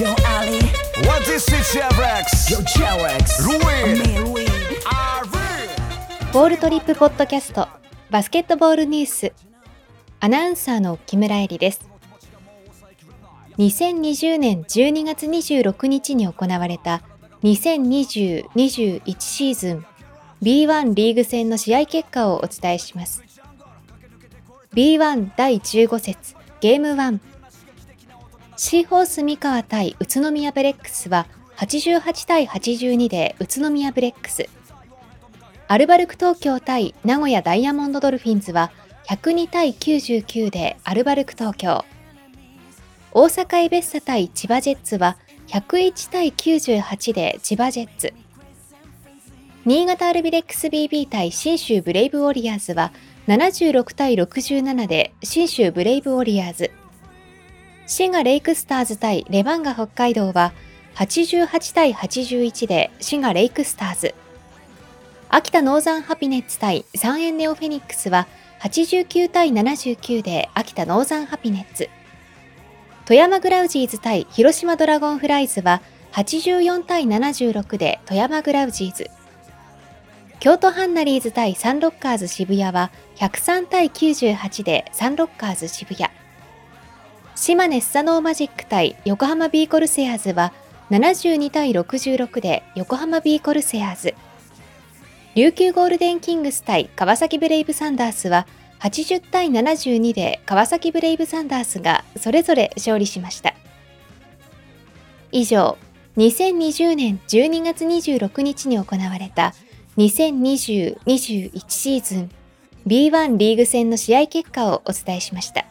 Yo Ali, What is it, Chevrex? yo we? ボールトリップポッドキャストバスケットボールニュース。アナウンサーの木村恵里です。2020年12月26日に行われた2020-21シーズン B1 リーグ戦の試合結果をお伝えします。B1 第15節ゲーム1シーホース三河対宇都宮ブレックスは88対82で宇都宮ブレックスアルバルク東京対名古屋ダイヤモンドドルフィンズは102対99でアルバルク東京。大阪エベッサ対千葉ジェッツは101対98で千葉ジェッツ。新潟アルビレックス BB 対信州ブレイブウォリアーズは76対67で信州ブレイブウォリアーズ。滋賀レイクスターズ対レバンガ北海道は88対81で滋賀レイクスターズ。秋田ノーザンハピネッツ対三遠ネオフェニックスは89対79で秋田ノーザンハピネッツ。富山グラウジーズ対広島ドラゴンフライズは84対76で富山グラウジーズ。京都ハンナリーズ対サンロッカーズ渋谷は103対98でサンロッカーズ渋谷。島根スサノーマジック対横浜ビーコルセアーズは72対66で横浜ビーコルセアーズ。琉球ゴールデンキングス対川崎ブレイブサンダースは80対72で川崎ブレイブサンダースがそれぞれ勝利しました。以上、2020年12月26日に行われた2020-21シーズン B1 リーグ戦の試合結果をお伝えしました。